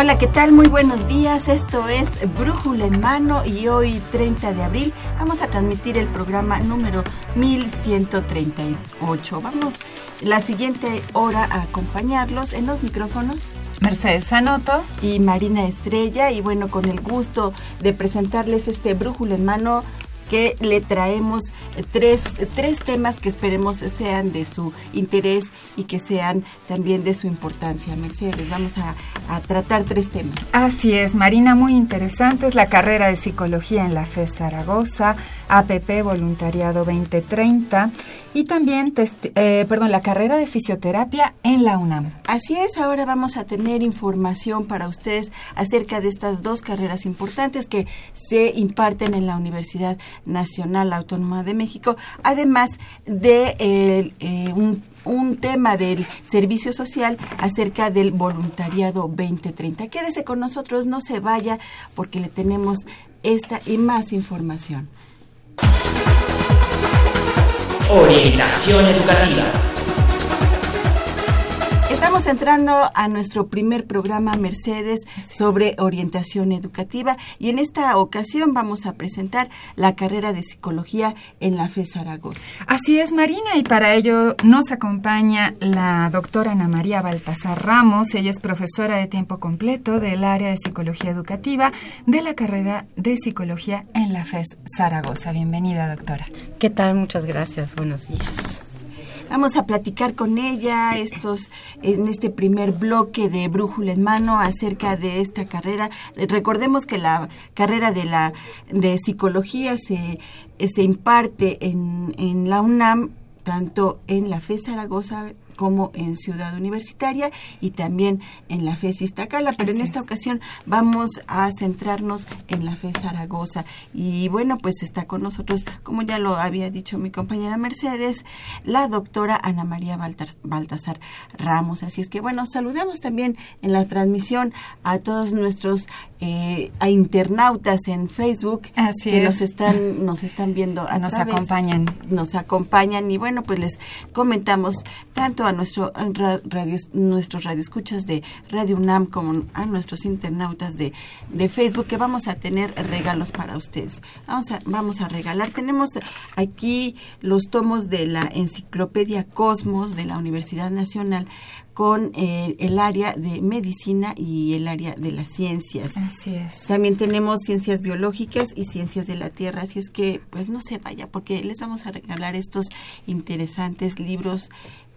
Hola, ¿qué tal? Muy buenos días. Esto es Brújula en Mano y hoy, 30 de abril, vamos a transmitir el programa número 1138. Vamos la siguiente hora a acompañarlos en los micrófonos. Mercedes Sanoto y Marina Estrella y bueno, con el gusto de presentarles este Brújula en Mano que le traemos tres, tres temas que esperemos sean de su interés y que sean también de su importancia. Mercedes, vamos a, tratar tres temas. Así es, Marina, muy interesante. Es la carrera de psicología en la FE Zaragoza, APP Voluntariado 2030 y también, eh, perdón, la carrera de fisioterapia en la UNAM. Así es, ahora vamos a tener información para ustedes acerca de estas dos carreras importantes que se imparten en la Universidad Nacional Autónoma de México, además de eh, un, un tema del servicio social acerca del voluntariado 2030. Quédese con nosotros, no se vaya porque le tenemos esta y más información. Orientación educativa. Estamos entrando a nuestro primer programa Mercedes sobre orientación educativa y en esta ocasión vamos a presentar la carrera de psicología en la FE Zaragoza. Así es, Marina, y para ello nos acompaña la doctora Ana María Baltasar Ramos. Ella es profesora de tiempo completo del área de psicología educativa de la carrera de psicología en la FES Zaragoza. Bienvenida, doctora. ¿Qué tal? Muchas gracias. Buenos días. Vamos a platicar con ella estos en este primer bloque de Brújula en mano acerca de esta carrera. Recordemos que la carrera de la de psicología se, se imparte en, en la UNAM tanto en la FE Zaragoza como en Ciudad Universitaria y también en la FES Iztacala, pero en esta ocasión vamos a centrarnos en la FES Zaragoza. Y bueno, pues está con nosotros, como ya lo había dicho mi compañera Mercedes, la doctora Ana María Baltasar Ramos. Así es que bueno, saludamos también en la transmisión a todos nuestros eh, a internautas en Facebook que nos están nos están viendo a nos acompañan nos acompañan y bueno pues les comentamos tanto a nuestro radio, nuestros radioescuchas de Radio UNAM como a nuestros internautas de, de Facebook que vamos a tener regalos para ustedes. Vamos a, vamos a regalar. Tenemos aquí los tomos de la enciclopedia Cosmos de la Universidad Nacional con eh, el área de medicina y el área de las ciencias. Así es. También tenemos ciencias biológicas y ciencias de la Tierra, así es que pues no se vaya porque les vamos a regalar estos interesantes libros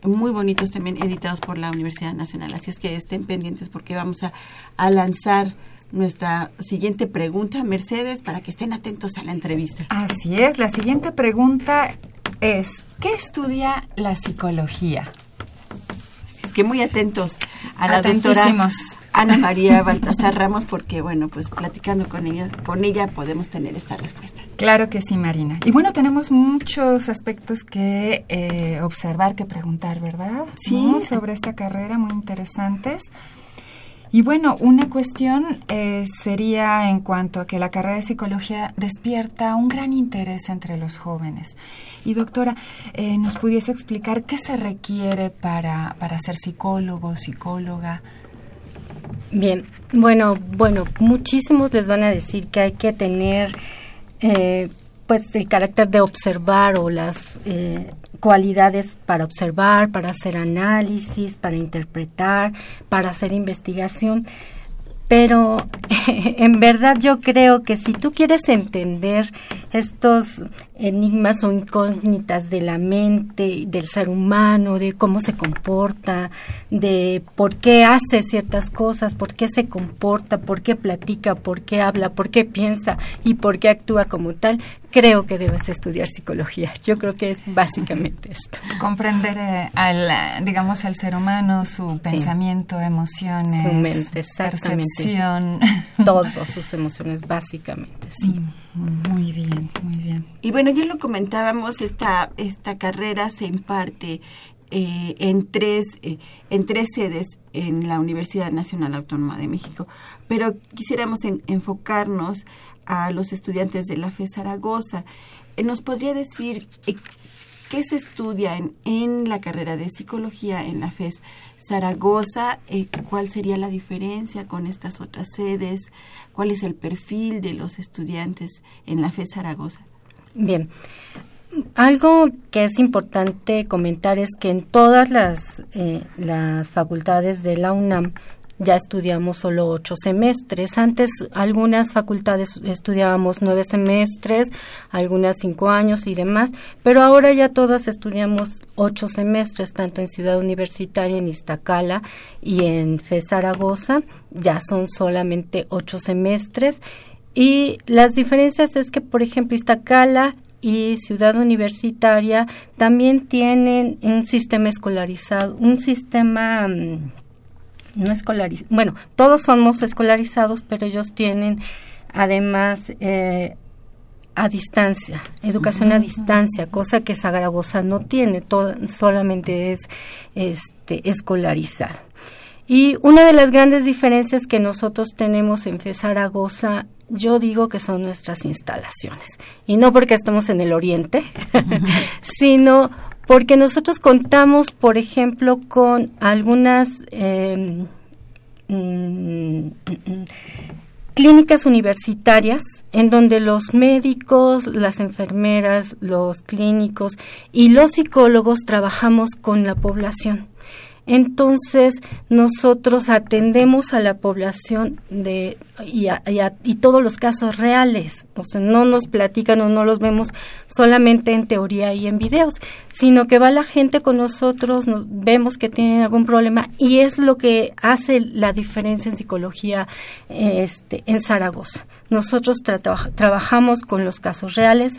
muy bonitos también editados por la Universidad Nacional. Así es que estén pendientes porque vamos a, a lanzar nuestra siguiente pregunta, Mercedes, para que estén atentos a la entrevista. Así es, la siguiente pregunta es, ¿qué estudia la psicología? Que muy atentos a la doctora Ana María Baltasar Ramos, porque bueno, pues platicando con ella, con ella podemos tener esta respuesta. Claro que sí, Marina. Y bueno, tenemos muchos aspectos que eh, observar, que preguntar, ¿verdad? Sí. Sobre esta carrera, muy interesantes. Y bueno, una cuestión eh, sería en cuanto a que la carrera de psicología despierta un gran interés entre los jóvenes. Y doctora, eh, ¿nos pudiese explicar qué se requiere para, para ser psicólogo, psicóloga? Bien, bueno, bueno, muchísimos les van a decir que hay que tener eh, pues el carácter de observar o las eh, cualidades para observar, para hacer análisis, para interpretar, para hacer investigación. pero en verdad yo creo que si tú quieres entender estos enigmas o incógnitas de la mente, del ser humano, de cómo se comporta, de por qué hace ciertas cosas, por qué se comporta, por qué platica, por qué habla, por qué piensa y por qué actúa como tal, creo que debes estudiar psicología. Yo creo que es básicamente esto. Comprender eh, al, digamos, al ser humano, su pensamiento, emociones, su mente, percepción. Todas sus emociones, básicamente, sí. Mm, muy bien, muy bien. Y bueno, ya lo comentábamos, esta, esta carrera se imparte eh, en, tres, eh, en tres sedes en la Universidad Nacional Autónoma de México, pero quisiéramos enfocarnos a los estudiantes de la FE Zaragoza. Eh, ¿Nos podría decir qué se estudia en, en, la carrera de psicología en la FES Zaragoza? ¿Cuál sería la diferencia con estas otras sedes? ¿Cuál es el perfil de los estudiantes en la FES Zaragoza? Bien, algo que es importante comentar es que en todas las, eh, las facultades de la UNAM ya estudiamos solo ocho semestres. Antes algunas facultades estudiábamos nueve semestres, algunas cinco años y demás, pero ahora ya todas estudiamos ocho semestres, tanto en Ciudad Universitaria, en Iztacala y en FE Zaragoza, ya son solamente ocho semestres. Y las diferencias es que, por ejemplo, Iztacala y Ciudad Universitaria también tienen un sistema escolarizado, un sistema mm, no escolarizado, bueno, todos somos escolarizados, pero ellos tienen además eh, a distancia, educación a distancia, cosa que Zaragoza no tiene, todo, solamente es este, escolarizado. Y una de las grandes diferencias que nosotros tenemos en FE Zaragoza yo digo que son nuestras instalaciones. Y no porque estamos en el oriente, sino porque nosotros contamos, por ejemplo, con algunas em, mm, clínicas universitarias en donde los médicos, las enfermeras, los clínicos y los psicólogos trabajamos con la población. Entonces, nosotros atendemos a la población de, y, y, todos los casos reales. O sea, no nos platican o no los vemos solamente en teoría y en videos, sino que va la gente con nosotros, nos vemos que tienen algún problema y es lo que hace la diferencia en psicología este, en Zaragoza. Nosotros trabajamos con los casos reales,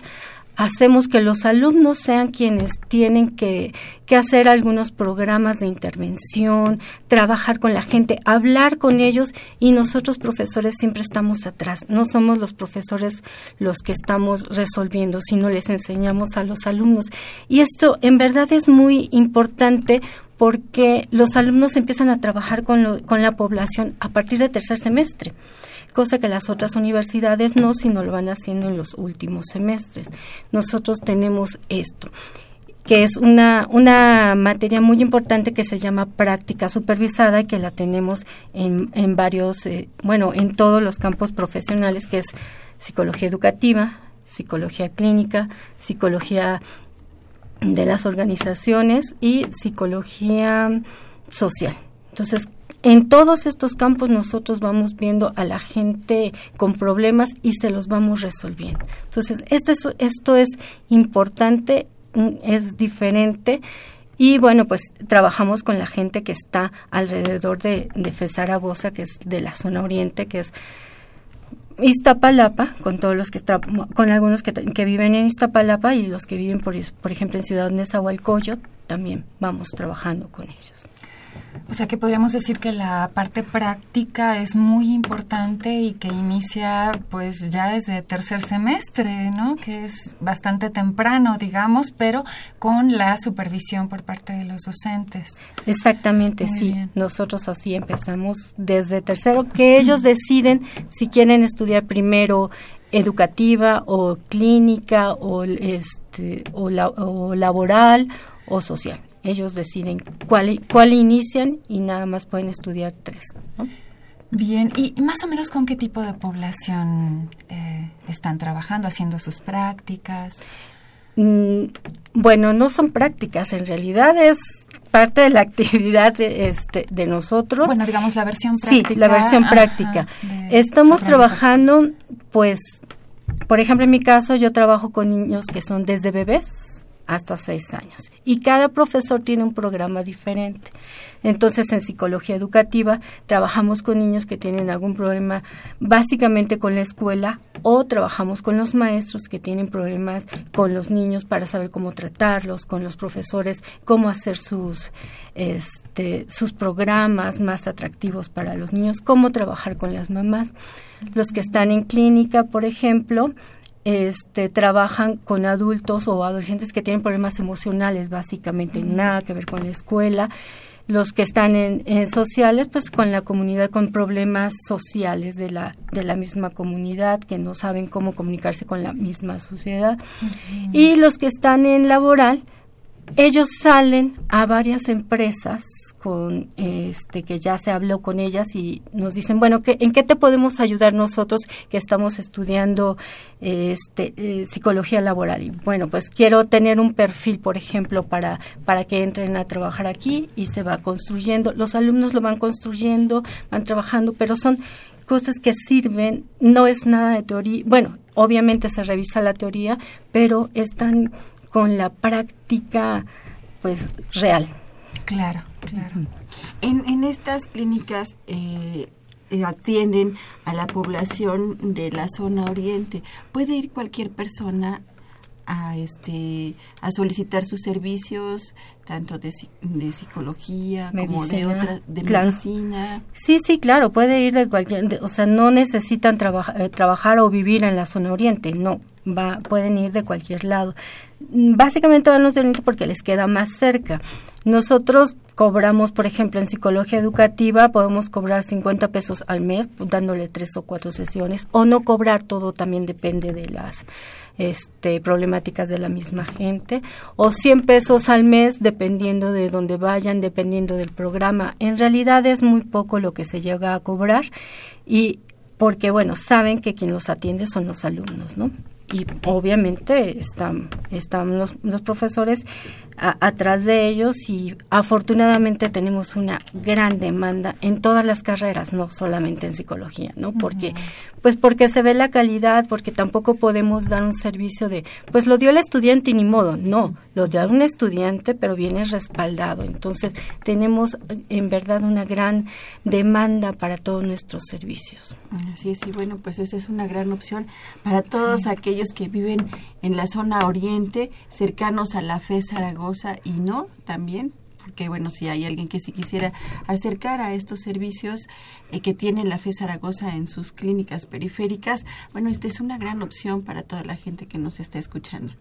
hacemos que los alumnos sean quienes tienen que, hacer algunos programas de intervención, trabajar con la gente, hablar con ellos y nosotros profesores siempre estamos atrás. No somos los profesores los que estamos resolviendo, sino les enseñamos a los alumnos. Y esto en verdad es muy importante porque los alumnos empiezan a trabajar con, con la población a partir del tercer semestre cosa que las otras universidades no, sino lo van haciendo en los últimos semestres. Nosotros tenemos esto que es una, una materia muy importante que se llama práctica supervisada y que la tenemos en, en varios, eh, bueno, en todos los campos profesionales, que es psicología educativa, psicología clínica, psicología de las organizaciones y psicología social. Entonces, en todos estos campos nosotros vamos viendo a la gente con problemas y se los vamos resolviendo. Entonces, este esto es importante, mm, es diferente. Y bueno, pues trabajamos con la gente que está alrededor de, de Zaragoza, que es de la zona oriente, que es Iztapalapa, con todos los que con algunos que, que, viven en Iztapalapa y los que viven, por, por ejemplo, en Ciudad Nezahualcóyotl, también vamos trabajando con ellos. O sea que podríamos decir que la parte práctica es muy importante y que inicia pues ya desde tercer semestre, ¿no? Que es bastante temprano, digamos, pero con la supervisión por parte de los docentes. Exactamente, sí. Nosotros así empezamos desde tercero, que ellos deciden si quieren estudiar primero educativa o clínica o este o, o laboral o social ellos deciden cuál, cuál inician y nada más pueden estudiar tres. Bien, ¿y más o menos con qué tipo de población eh, están trabajando, haciendo sus prácticas? Mm, bueno, no son prácticas, en realidad es parte de la actividad de, este, de nosotros. Bueno, digamos la versión práctica. Sí, la versión práctica. Estamos trabajando, pues, por ejemplo, en mi caso, yo trabajo con niños que son desde bebés hasta seis años y cada profesor tiene un programa diferente. Entonces, en psicología educativa trabajamos con niños que tienen algún problema básicamente con la escuela o trabajamos con los maestros que tienen problemas con los niños para saber cómo tratarlos, con los profesores, cómo hacer sus este, sus programas más atractivos para los niños, cómo trabajar con las mamás. Los que están en clínica, por ejemplo, este, trabajan con adultos o adolescentes que tienen problemas emocionales, básicamente nada que ver con la escuela. Los que están en, sociales, pues con la comunidad, con problemas sociales de la, de la misma comunidad, que no saben cómo comunicarse con la misma sociedad. Y los que están en laboral, ellos salen a varias empresas con este que ya se habló con ellas y nos dicen bueno ¿qué, en qué te podemos ayudar nosotros que estamos estudiando este eh, psicología laboral y bueno pues quiero tener un perfil por ejemplo para para que entren a trabajar aquí y se va construyendo. Los alumnos lo van construyendo van trabajando pero son cosas que sirven no es nada de teoría bueno obviamente se revisa la teoría pero están con la práctica pues real. Claro, claro. En, en estas clínicas eh, eh, atienden a la población de la zona oriente. ¿Puede ir cualquier persona a este a solicitar sus servicios tanto de, de psicología como de otras de medicina sí sí claro puede ir de cualquier o sea no necesitan eh, trabajar o vivir en la zona oriente no va pueden ir de cualquier lado básicamente van los de oriente porque les queda más cerca nosotros cobramos, por ejemplo, en psicología educativa, podemos cobrar 50 pesos al mes, dándole tres o cuatro sesiones, o no cobrar todo, también depende de las este, problemáticas de la misma gente, o 100 pesos al mes, dependiendo de dónde vayan, dependiendo del programa. En realidad es muy poco lo que se llega a cobrar, y porque, bueno, saben que quien los atiende son los alumnos, ¿no? Y obviamente están, están los, los profesores atrás de ellos y afortunadamente tenemos una gran demanda en todas las carreras, no solamente en psicología, ¿no? Porque pues porque se ve la calidad, porque tampoco podemos dar un servicio de, pues lo dio el estudiante y ni modo, no, lo dio un estudiante, pero viene respaldado. Entonces, tenemos en verdad una gran demanda para todos nuestros servicios. Sí, sí, bueno, pues esa es una gran opción para todos aquellos que viven en la zona oriente, cercanos a la FE Zaragoza y no, también porque bueno, si hay alguien que sí quisiera acercar a estos servicios eh, que tiene la FE Zaragoza en sus clínicas periféricas, bueno, esta es una gran opción para toda la gente que nos está escuchando.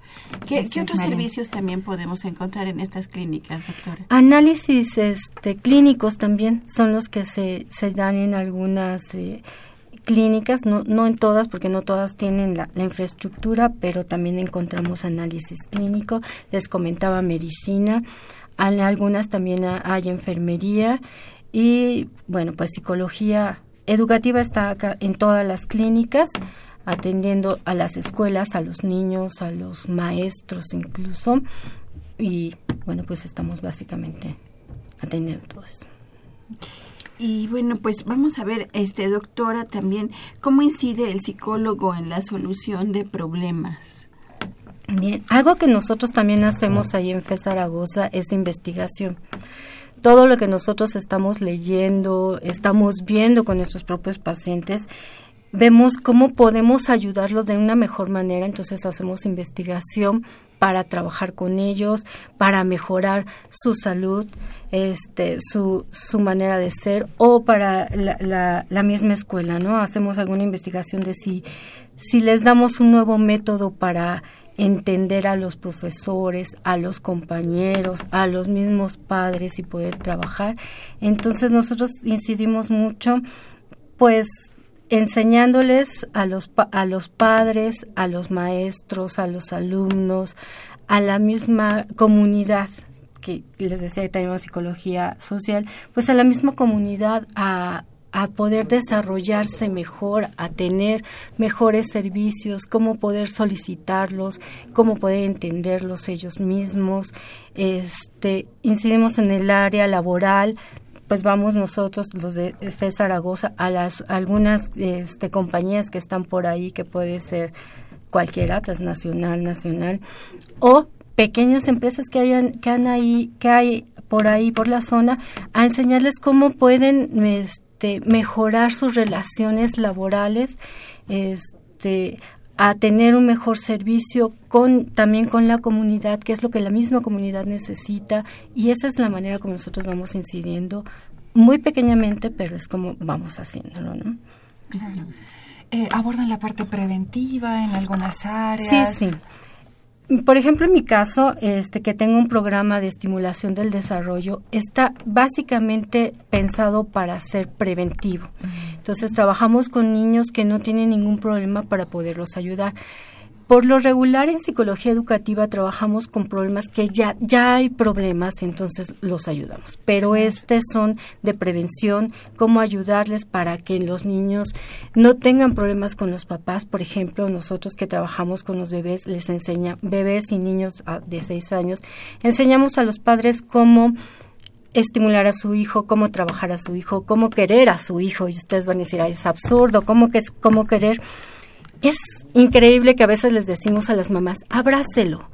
¿Qué, otros servicios también podemos encontrar en estas clínicas, doctora? Análisis este, clínicos también son los que se, se dan en algunas... Eh, clínicas, no, no en todas, porque no todas tienen la, infraestructura, pero también encontramos análisis clínico, les comentaba medicina, algunas también hay enfermería y bueno, pues psicología educativa está acá en todas las clínicas atendiendo a las escuelas, a los niños, a los maestros incluso y bueno, pues estamos básicamente atendiendo todo eso. Y bueno, pues vamos a ver, este doctora, también cómo incide el psicólogo en la solución de problemas. Bien, algo que nosotros también hacemos ahí en FE Zaragoza es investigación. Todo lo que nosotros estamos leyendo, estamos viendo con nuestros propios pacientes, vemos cómo podemos ayudarlos de una mejor manera, entonces hacemos investigación para trabajar con ellos, para mejorar su salud, este, su, su manera de ser o para la, la, la misma escuela, ¿no? Hacemos alguna investigación de si, si les damos un nuevo método para entender a los profesores, a los compañeros, a los mismos padres y poder trabajar. Entonces nosotros incidimos mucho, pues enseñándoles a los, a los padres, a los maestros, a los alumnos, a la misma comunidad que les decía que tenemos psicología social, pues a la misma comunidad a a poder desarrollarse mejor, a tener mejores servicios, cómo poder solicitarlos, cómo poder entenderlos ellos mismos. Este, incidimos en el área laboral, pues vamos nosotros, los de FE Zaragoza, a las algunas este, compañías que están por ahí, que puede ser cualquiera, transnacional, nacional, o pequeñas empresas que hayan, que han ahí, que hay por ahí, por la zona, a enseñarles cómo pueden este, mejorar sus relaciones laborales, este, a tener un mejor servicio con también con la comunidad, que es lo que la misma comunidad necesita, y esa es la manera como nosotros vamos incidiendo, muy pequeñamente, pero es como vamos haciéndolo, ¿no? Claro. Eh, ¿Abordan la parte preventiva en algunas áreas? Sí, sí. Por ejemplo, en mi caso, este que tengo un programa de estimulación del desarrollo, está básicamente pensado para ser preventivo. Entonces, trabajamos con niños que no tienen ningún problema para poderlos ayudar. Por lo regular en psicología educativa trabajamos con problemas que ya, ya hay problemas, entonces los ayudamos. Pero estos son de prevención, cómo ayudarles para que los niños no tengan problemas con los papás. Por ejemplo, nosotros que trabajamos con los bebés, les enseña, bebés y niños ah, de seis años, enseñamos a los padres cómo estimular a su hijo, cómo trabajar a su hijo, cómo querer a su hijo. Y ustedes van a decir, es absurdo, ¿cómo, que es, cómo querer? Es increíble que a veces les decimos a las mamás, abrácelo.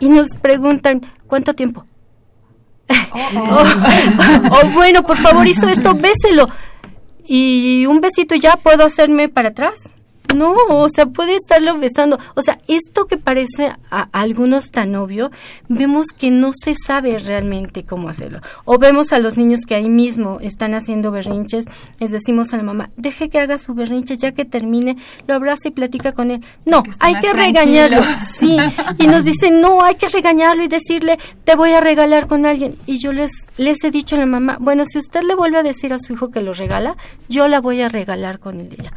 Y nos preguntan, ¿cuánto tiempo? o, bueno, por favor, hizo esto, béselo. Y un besito ya puedo hacerme para atrás. No, o sea, puede estarlo besando. O sea, esto que parece a, algunos tan obvio, vemos que no se sabe realmente cómo hacerlo. O vemos a los niños que ahí mismo están haciendo berrinches, les decimos a la mamá, deje que haga su berrinche, ya que termine, lo abraza y platica con él. No, hay que regañarlo. Sí, y nos dicen, no, hay que regañarlo y decirle, te voy a regalar con alguien. Y yo les, les he dicho a la mamá, bueno, si usted le vuelve a decir a su hijo que lo regala, yo la voy a regalar con él ella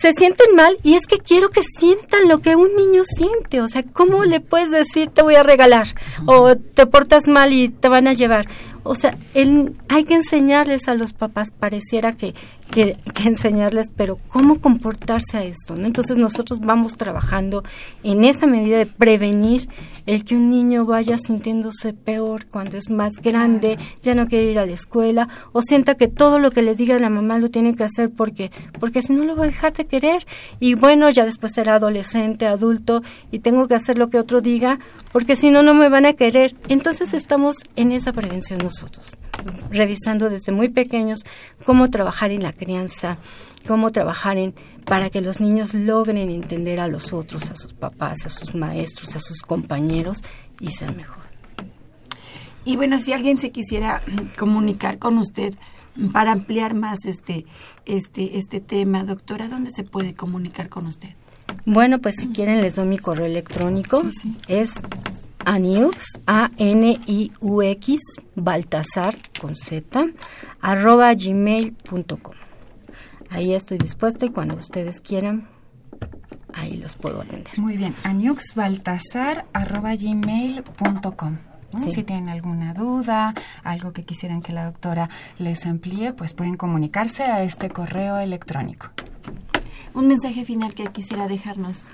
se sienten mal y es que quiero que sientan lo que un niño siente. O sea, ¿cómo le puedes decir te voy a regalar? O te portas mal y te van a llevar. O sea, hay que enseñarles a los papás, pareciera que, que, enseñarles, pero cómo comportarse a esto, ¿no? Entonces nosotros vamos trabajando en esa medida de prevenir el que un niño vaya sintiéndose peor cuando es más grande, ya no quiere ir a la escuela, o sienta que todo lo que le diga la mamá lo tiene que hacer porque, porque si no lo va a dejar de querer. Y bueno, ya después será adolescente, adulto, y tengo que hacer lo que otro diga, porque si no, no me van a querer. Entonces estamos en esa prevención nosotros revisando desde muy pequeños cómo trabajar en la crianza, cómo trabajar en para que los niños logren entender a los otros, a sus papás, a sus maestros, a sus compañeros y ser mejor. Y bueno, si alguien se quisiera comunicar con usted para ampliar más este este este tema, doctora, ¿dónde se puede comunicar con usted? Bueno, pues si quieren les doy mi correo electrónico. Es aniux, A-N-I-U-X, Baltasar, con Z, arroba gmail.com. Ahí estoy dispuesta y cuando ustedes quieran, ahí los puedo atender. Muy bien, aniuxbaltasar, arroba gmail.com. Si tienen alguna duda, algo que quisieran que la doctora les amplíe, pues pueden comunicarse a este correo electrónico. Un mensaje final que quisiera dejarnos.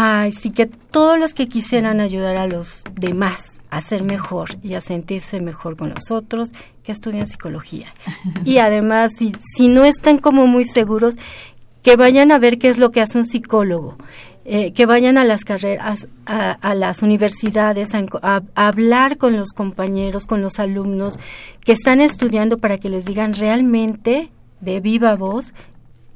Ay, sí que todos los que quisieran ayudar a los demás a ser mejor y a sentirse mejor con nosotros, que estudien psicología. Y además, si, si no están como muy seguros, que vayan a ver qué es lo que hace un psicólogo. Eh, que vayan a las carreras, a, las universidades, a, a, hablar con los compañeros, con los alumnos que están estudiando para que les digan realmente de viva voz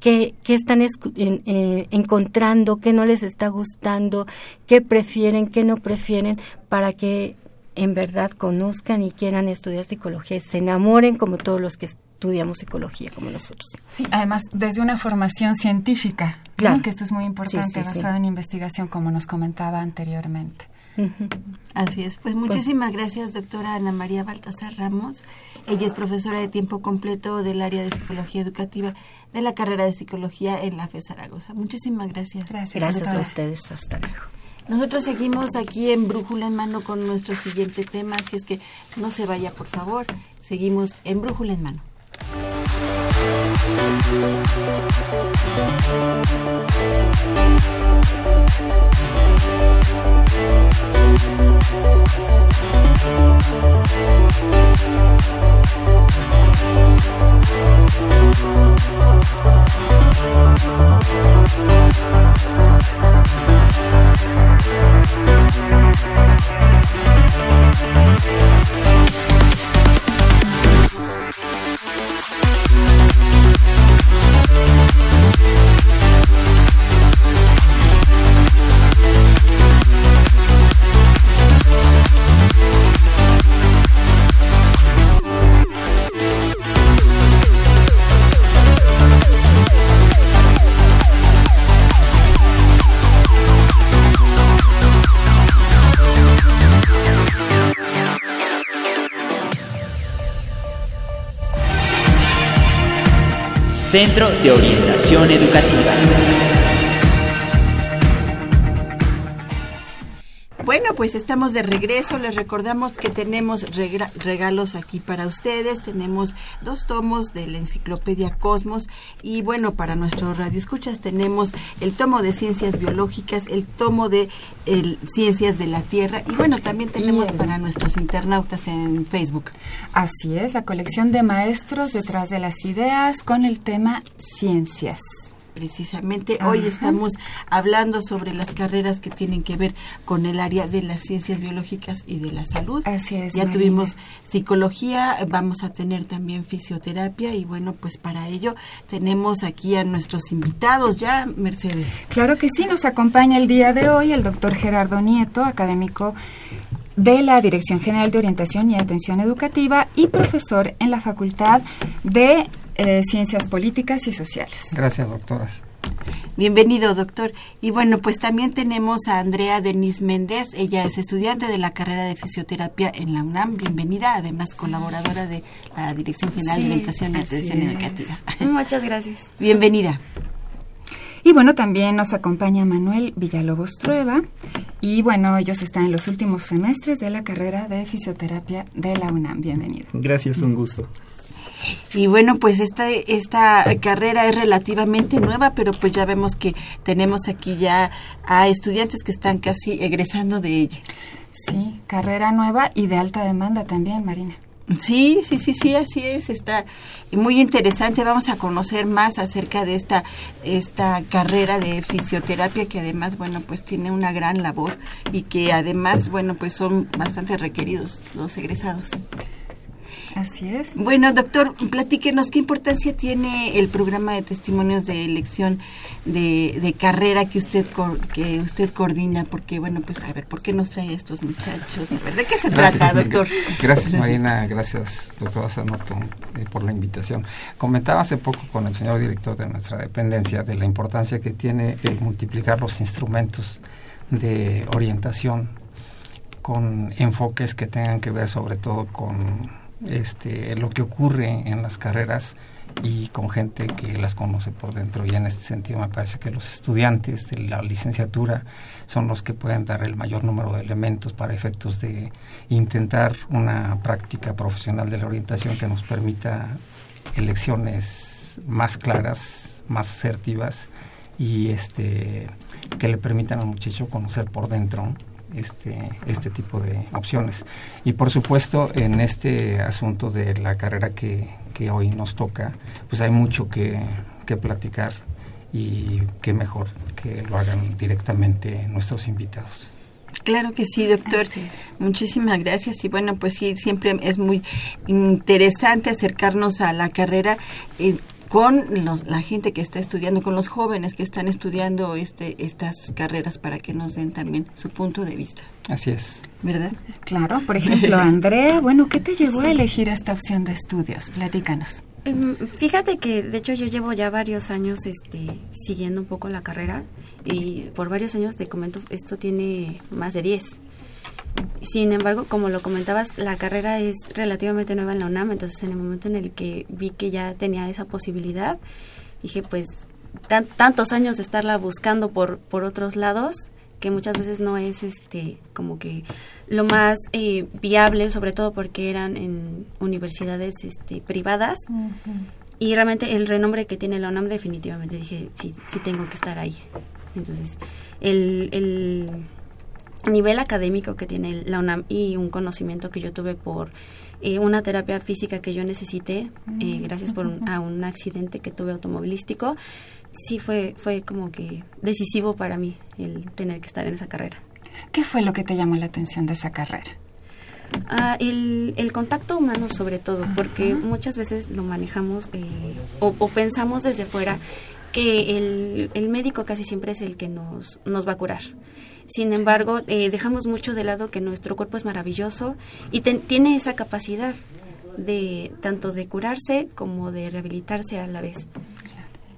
qué, están eh, encontrando, qué no les está gustando, qué prefieren, qué no prefieren, para que en verdad conozcan y quieran estudiar psicología y se enamoren como todos los que estudiamos psicología como nosotros. Sí, además desde una formación científica, claro. que esto es muy importante, basado en investigación, como nos comentaba anteriormente. Así es. Pues muchísimas gracias, doctora Ana María Baltasar Ramos. Ella es profesora de tiempo completo del área de psicología educativa de la carrera de psicología en la FE Zaragoza. Muchísimas gracias. Gracias, a ustedes. Hasta luego. Nosotros seguimos aquí en Brújula en Mano con nuestro siguiente tema, así es que no se vaya, por favor. Seguimos en Brújula en Mano. Centro de Orientación Educativa. Bueno, pues estamos de regreso. Les recordamos que tenemos regalos aquí para ustedes. Tenemos dos tomos de la enciclopedia Cosmos y bueno, para nuestros radioescuchas tenemos el tomo de ciencias biológicas, el tomo de ciencias de la Tierra y bueno, también tenemos para nuestros internautas en Facebook. Así es, la colección de maestros detrás de las ideas con el tema ciencias precisamente hoy estamos hablando sobre las carreras que tienen que ver con el área de las ciencias biológicas y de la salud. Así es. Ya tuvimos psicología, vamos a tener también fisioterapia y bueno, pues para ello tenemos aquí a nuestros invitados ya, Mercedes. Claro que sí, nos acompaña el día de hoy el doctor Gerardo Nieto, académico de la Dirección General de Orientación y Atención Educativa y profesor en la Facultad de eh, Ciencias Políticas y Sociales. Gracias, doctoras. Bienvenido, doctor. Y bueno, pues también tenemos a Andrea Denise Méndez. Ella es estudiante de la carrera de fisioterapia en la UNAM. Bienvenida, además colaboradora de la Dirección General de Orientación y Atención Educativa. Muchas gracias. Bienvenida. Y bueno, también nos acompaña Manuel Villalobos Trueba. Y bueno, ellos están en los últimos semestres de la carrera de fisioterapia de la UNAM. Bienvenido. Gracias, un gusto. Y bueno, pues esta, esta carrera es relativamente nueva, pero pues ya vemos que tenemos aquí ya a estudiantes que están casi egresando de ella. Sí, carrera nueva y de alta demanda también, Marina. Sí, sí, sí, sí, así es. Está muy interesante. Vamos a conocer más acerca de esta esta carrera de fisioterapia que además, bueno, pues tiene una gran labor y que además, bueno, pues son bastante requeridos los egresados. Así es. Bueno, doctor, platíquenos qué importancia tiene el programa de testimonios de elección de, carrera que usted que usted coordina, porque bueno, pues a ver, ¿por qué nos trae estos muchachos? ¿De qué se trata, doctor? Gracias, Marina, gracias, doctora Sanoto, eh, por la invitación. Comentaba hace poco con el señor director de nuestra dependencia de la importancia que tiene el multiplicar los instrumentos de orientación con enfoques que tengan que ver sobre todo con este, lo que ocurre en las carreras y con gente que las conoce por dentro. Y en este sentido me parece que los estudiantes de la licenciatura son los que pueden dar el mayor número de elementos para efectos de intentar una práctica profesional de la orientación que nos permita elecciones más claras, más asertivas y este que le permitan al muchacho conocer por dentro este, este tipo de opciones. Y por supuesto, en este asunto de la carrera que, que hoy nos toca, pues hay mucho que, que platicar y qué mejor que lo hagan directamente nuestros invitados. Claro que sí, doctor. Muchísimas gracias. Y bueno, pues sí, siempre es muy interesante acercarnos a la carrera. Eh, con la gente que está estudiando, con los jóvenes que están estudiando este, estas carreras para que nos den también su punto de vista. Así es. ¿Verdad? Claro, por ejemplo, Andrea, bueno, ¿qué te llevó a elegir esta opción de estudios? Platícanos. Em, fíjate que de hecho yo llevo ya varios años este, siguiendo un poco la carrera y por varios años te comento, esto tiene más de 10. Sin embargo, como lo comentabas, la carrera es relativamente nueva en la UNAM, entonces en el momento en el que vi que ya tenía esa posibilidad, dije, pues tantos años de estarla buscando por, por otros lados, que muchas veces no es este como que lo más eh, viable, sobre todo porque eran en universidades este, privadas. y realmente el renombre que tiene la UNAM definitivamente dije, sí, sí tengo que estar ahí. Entonces, el, el nivel académico que tiene la UNAM y un conocimiento que yo tuve por eh, una terapia física que yo necesité, eh, gracias por un, a un accidente que tuve automovilístico, sí fue, fue como que decisivo para mí el tener que estar en esa carrera. ¿Qué fue lo que te llamó la atención de esa carrera? Ah, el, el, contacto humano sobre todo, porque muchas veces lo manejamos eh, o, o, pensamos desde fuera que el, el, médico casi siempre es el que nos, nos va a curar. Sin embargo, eh, dejamos mucho de lado que nuestro cuerpo es maravilloso y ten, tiene esa capacidad de tanto de curarse como de rehabilitarse a la vez.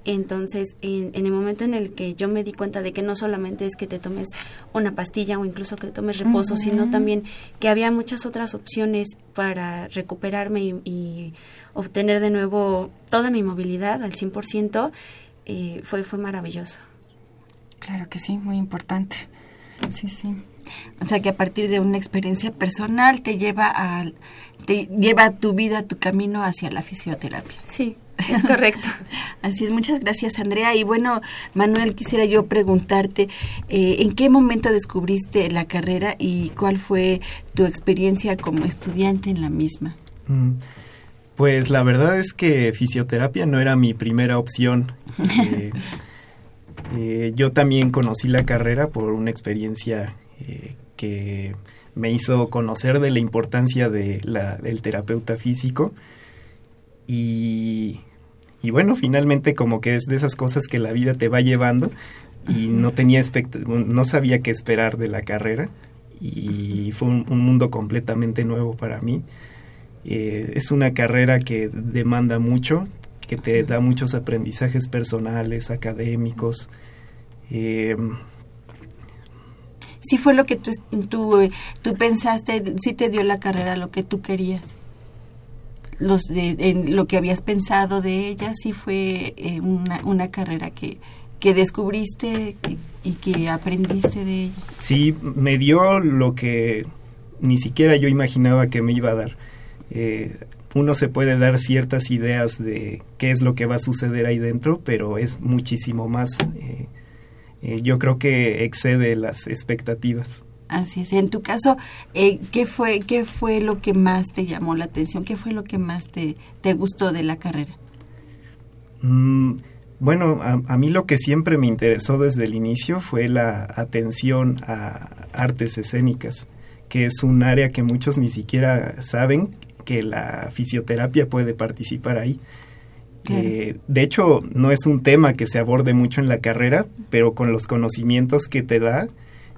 Entonces, en, en, el momento en el que yo me di cuenta de que no solamente es que te tomes una pastilla o incluso que tomes reposo, uh -huh. sino también que había muchas otras opciones para recuperarme y, y obtener de nuevo toda mi movilidad al 100%, eh, fue, fue maravilloso. Claro que sí, muy importante. Sí, sí. O sea que a partir de una experiencia personal te lleva a te lleva tu vida, tu camino hacia la fisioterapia. Sí, es correcto. Así es, muchas gracias Andrea. Y bueno, Manuel, quisiera yo preguntarte, eh, ¿en qué momento descubriste la carrera y cuál fue tu experiencia como estudiante en la misma? Mm, pues la verdad es que fisioterapia no era mi primera opción. eh, eh, yo también conocí la carrera por una experiencia eh, que me hizo conocer de la importancia de la, del terapeuta físico y, y, bueno, finalmente como que es de esas cosas que la vida te va llevando y no tenía no sabía qué esperar de la carrera y fue un, un mundo completamente nuevo para mí. Eh, es una carrera que demanda mucho, que te da muchos aprendizajes personales, académicos. Eh, sí fue lo que tú, tú, tú pensaste, sí te dio la carrera lo que tú querías. Los de, en lo que habías pensado de ella, sí fue eh, una, una carrera que, que descubriste y, y que aprendiste de ella. Sí, me dio lo que ni siquiera yo imaginaba que me iba a dar. Eh, uno se puede dar ciertas ideas de qué es lo que va a suceder ahí dentro, pero es muchísimo más. Eh, eh, yo creo que excede las expectativas. Así es. En tu caso, eh, ¿qué, fue, ¿qué fue lo que más te llamó la atención? ¿Qué fue lo que más te, te gustó de la carrera? Mm, bueno, a, a, mí lo que siempre me interesó desde el inicio fue la atención a artes escénicas, que es un área que muchos ni siquiera saben que la fisioterapia puede participar ahí. Claro. Eh, de hecho, no es un tema que se aborde mucho en la carrera, pero con los conocimientos que te da,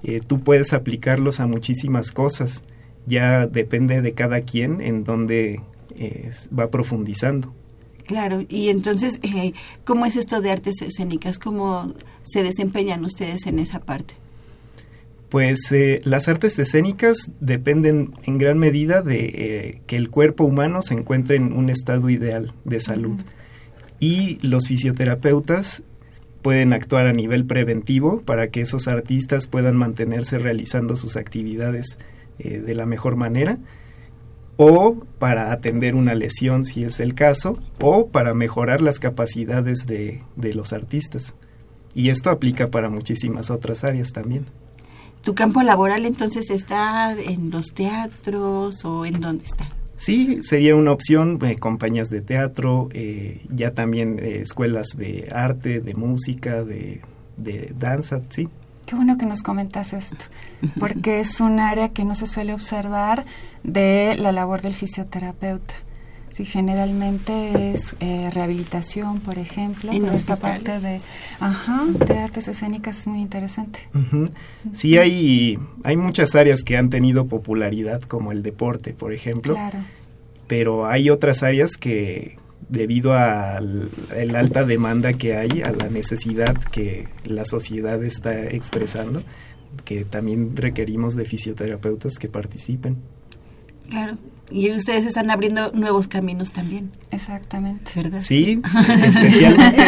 eh, tú puedes aplicarlos a muchísimas cosas. Ya depende de cada quien en dónde eh, va profundizando. Claro, y entonces, eh, ¿cómo es esto de artes escénicas? ¿Cómo se desempeñan ustedes en esa parte? Pues eh, las artes escénicas dependen en gran medida de eh, que el cuerpo humano se encuentre en un estado ideal de salud. Uh -huh. Y los fisioterapeutas pueden actuar a nivel preventivo para que esos artistas puedan mantenerse realizando sus actividades eh, de la mejor manera o para atender una lesión si es el caso o para mejorar las capacidades de, de los artistas. Y esto aplica para muchísimas otras áreas también. ¿Tu campo laboral entonces está en los teatros o en dónde está? Sí, sería una opción, eh, compañías de teatro, eh, ya también eh, escuelas de arte, de música, de, de, danza, sí. Qué bueno que nos comentas esto, porque es un área que no se suele observar de la labor del fisioterapeuta. Sí, generalmente es eh, rehabilitación, por ejemplo, en pero esta parte de, ajá, de artes escénicas es muy interesante. Uh -huh. Sí, hay, hay muchas áreas que han tenido popularidad, como el deporte, por ejemplo. Claro. Pero hay otras áreas que, debido a la alta demanda que hay, a la necesidad que la sociedad está expresando, que también requerimos de fisioterapeutas que participen. Claro, y ustedes están abriendo nuevos caminos también. Exactamente. ¿Verdad? Sí, especialmente.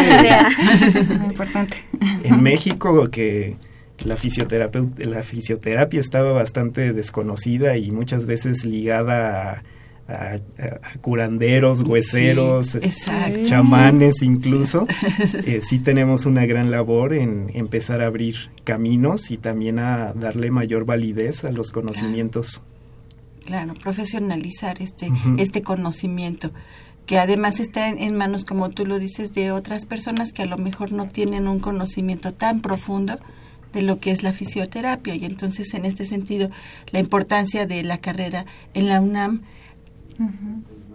es muy importante. En México, que la fisioterapia, la fisioterapia estaba bastante desconocida y muchas veces ligada a, a, a curanderos, hueseros, Sí, exacto. chamanes incluso. Eh, sí tenemos una gran labor en empezar a abrir caminos y también a darle mayor validez a los conocimientos. Claro, profesionalizar este, este conocimiento, que además está en, en manos, como tú lo dices, de otras personas que a lo mejor no tienen un conocimiento tan profundo de lo que es la fisioterapia. Y entonces, en este sentido, la importancia de la carrera en la UNAM,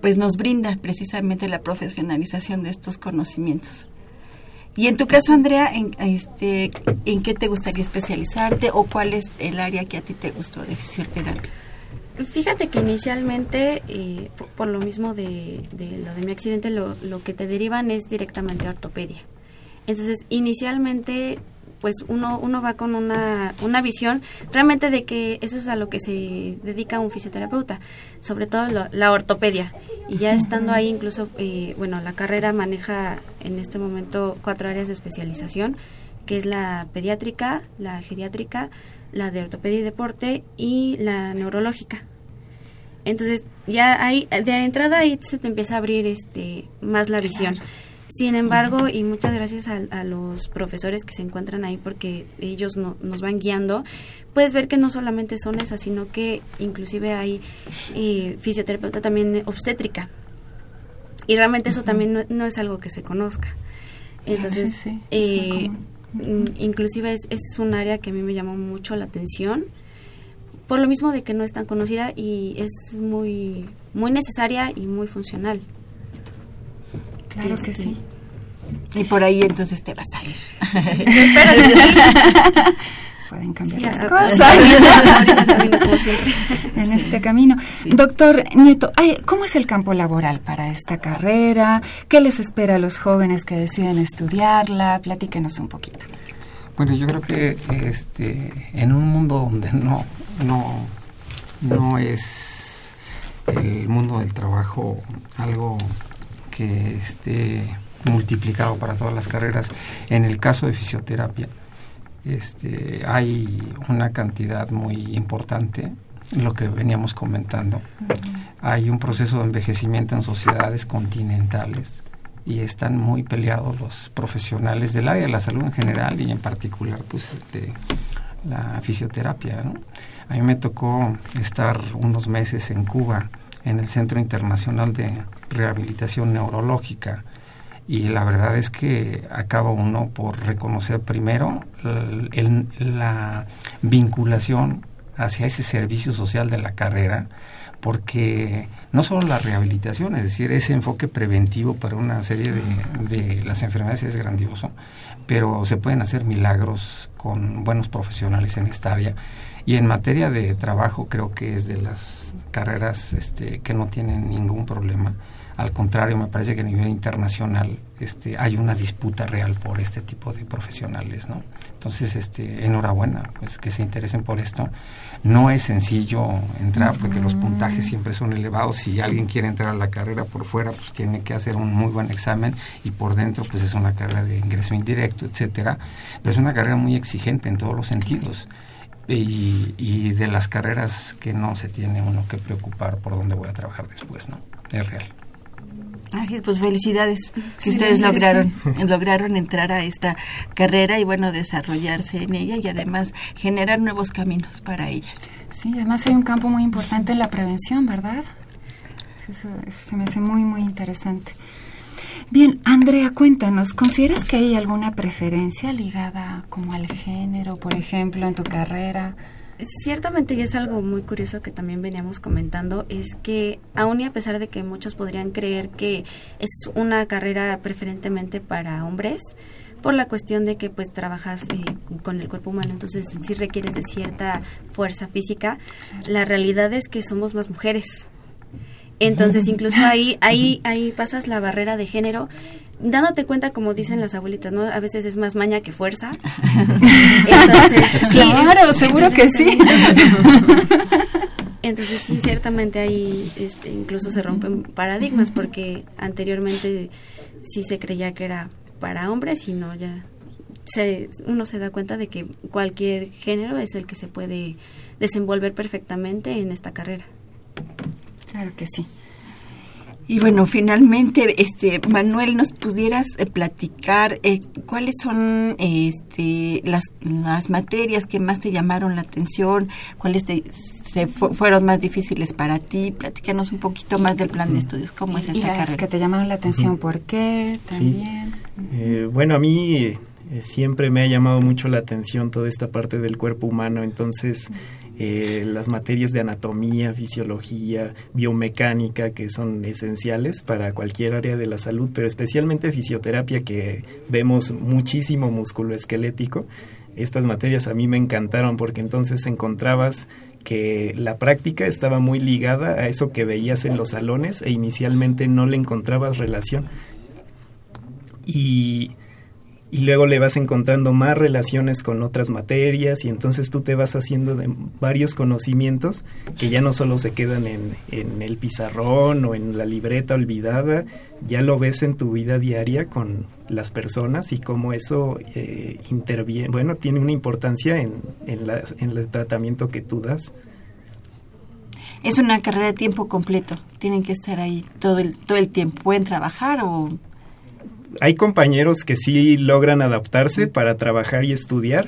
pues nos brinda precisamente la profesionalización de estos conocimientos. Y en tu caso, Andrea, ¿en, este, ¿en qué te gustaría especializarte o cuál es el área que a ti te gustó de fisioterapia? Fíjate que inicialmente, eh, por, por lo mismo de, de lo de mi accidente, lo, lo que te derivan es directamente a ortopedia. Entonces, inicialmente, pues uno, uno va con una, una visión realmente de que eso es a lo que se dedica un fisioterapeuta, sobre todo lo- la ortopedia. Y ya estando ahí, incluso, eh, bueno, la carrera maneja en este momento cuatro áreas de especialización, que es la pediátrica, la geriátrica, la de ortopedia y deporte y la neurológica. Entonces, ya ahí, de entrada ahí se te empieza a abrir este más la visión. Sin embargo, y muchas gracias a, a los profesores que se encuentran ahí porque ellos no- nos van guiando, puedes ver que no solamente son esas, sino que inclusive hay eh, fisioterapeuta también obstétrica. Y realmente eso también no, no es algo que se conozca. Entonces, sí, sí, eh, inclusive es, es un área que a mí me llamó mucho la atención por lo mismo de que no es tan conocida y es muy muy necesaria y muy funcional. Claro que Este, sí. Y por ahí entonces te vas a ir. Sí, espero que sí. Pueden cambiar Sí, las cosas. en este camino. Doctor Nieto, ¿cómo es el campo laboral para esta carrera? ¿Qué les espera a los jóvenes que deciden estudiarla? Platíquenos un poquito. Bueno, yo creo que este, en un mundo donde no, no, no es el mundo del trabajo algo que esté multiplicado para todas las carreras, en el caso de fisioterapia, este, hay una cantidad muy importante, lo que veníamos comentando. Hay un proceso de envejecimiento en sociedades continentales y están muy peleados los profesionales del área de la salud en general y en particular pues de la fisioterapia. A mí me tocó estar unos meses en Cuba en el Centro Internacional de Rehabilitación Neurológica y la verdad es que acaba uno por reconocer primero el- la vinculación hacia ese servicio social de la carrera porque no solo la rehabilitación, es decir, ese enfoque preventivo para una serie de, de las enfermedades es grandioso, pero se pueden hacer milagros con buenos profesionales en esta área. Y en materia de trabajo creo que es de las carreras este, que no tienen ningún problema. Al contrario, me parece que a nivel internacional este, hay una disputa real por este tipo de profesionales, ¿no? Entonces, este, enhorabuena, pues que se interesen por esto. No es sencillo entrar porque los puntajes siempre son elevados. Si alguien quiere entrar a la carrera por fuera, pues tiene que hacer un muy buen examen y por dentro, pues es una carrera de ingreso indirecto, etcétera. Pero es una carrera muy exigente en todos los sentidos. Y, y de las carreras que no se tiene uno que preocupar por dónde voy a trabajar después, ¿no? Es real. Así es, pues felicidades si Sí, ustedes sí, lograron lograron entrar a esta carrera y bueno desarrollarse en ella y además generar nuevos caminos para ella. Sí, además hay un campo muy importante en la prevención, ¿verdad? Eso, eso se me hace muy, muy interesante. Bien, Andrea, cuéntanos, ¿consideras que hay alguna preferencia ligada como al género, por ejemplo, en tu carrera? Ciertamente, y es algo muy curioso que también veníamos comentando, es que aún y a pesar de que muchos podrían creer que es una carrera preferentemente para hombres, por la cuestión de que pues trabajas eh, con el cuerpo humano, entonces sí requieres de cierta fuerza física, la realidad es que somos más mujeres. Entonces, incluso ahí, ahí, ahí pasas la barrera de género, dándote cuenta, como dicen las abuelitas, ¿no? A veces es más maña que fuerza. Entonces, sí, Claro, seguro que sí. Entonces, sí, ciertamente ahí este, incluso se rompen paradigmas, porque anteriormente sí se creía que era para hombres y no ya se, uno se da cuenta de que cualquier género es el que se puede desenvolver perfectamente en esta carrera. Claro que sí. Y bueno, finalmente, este Manuel, ¿nos pudieras eh, platicar eh, cuáles son este, las, las materias que más te llamaron la atención? ¿Cuáles te, se fueron más difíciles para ti? Platícanos un poquito más del plan de estudios. ¿Cómo es esta y las carrera? que te llamaron la atención, ¿por qué? También. Eh, bueno, a mí eh, siempre me ha llamado mucho la atención toda esta parte del cuerpo humano, entonces eh, las materias de anatomía, fisiología, biomecánica, que son esenciales para cualquier área de la salud, pero especialmente fisioterapia, que vemos muchísimo músculo esquelético. Estas materias a mí me encantaron porque entonces encontrabas que la práctica estaba muy ligada a eso que veías en los salones e inicialmente no le encontrabas relación. Y y luego le vas encontrando más relaciones con otras materias y entonces tú te vas haciendo de varios conocimientos que ya no solo se quedan en, en, el pizarrón o en la libreta olvidada, ya lo ves en tu vida diaria con las personas y cómo eso eh, interviene, bueno, tiene una importancia en, en, el tratamiento que tú das. Es una carrera de tiempo completo, tienen que estar ahí todo el, todo el tiempo, pueden trabajar o hay compañeros que sí logran adaptarse para trabajar y estudiar,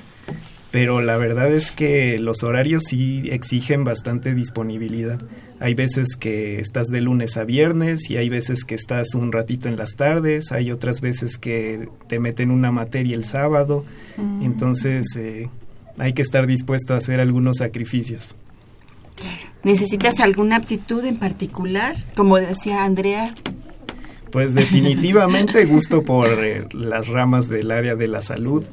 pero la verdad es que los horarios sí exigen bastante disponibilidad. Hay veces que estás de lunes a viernes y hay veces que estás un ratito en las tardes, hay otras veces que te meten una materia el sábado, mm. entonces eh, hay que estar dispuesto a hacer algunos sacrificios. ¿Necesitas alguna aptitud en particular? Como decía Andrea, pues definitivamente gusto por eh, las ramas del área de la salud.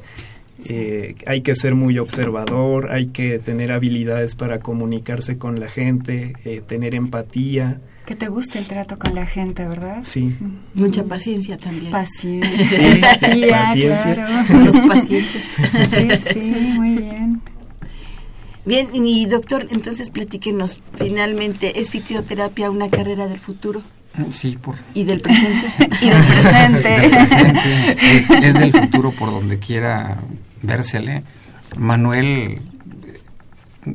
Eh, hay que ser muy observador, hay que tener habilidades para comunicarse con la gente, eh, tener empatía. Que te guste el trato con la gente, ¿verdad? Sí. Mucha paciencia también. Paciencia. Sí, sí, paciencia. Claro. Los pacientes. Sí, sí, muy bien. Bien, y doctor, entonces platíquenos, finalmente, ¿es fisioterapia una carrera del futuro? Sí, por... ¿Y del presente? y del presente. del presente. Es, es, del futuro por donde quiera vérsele. Manuel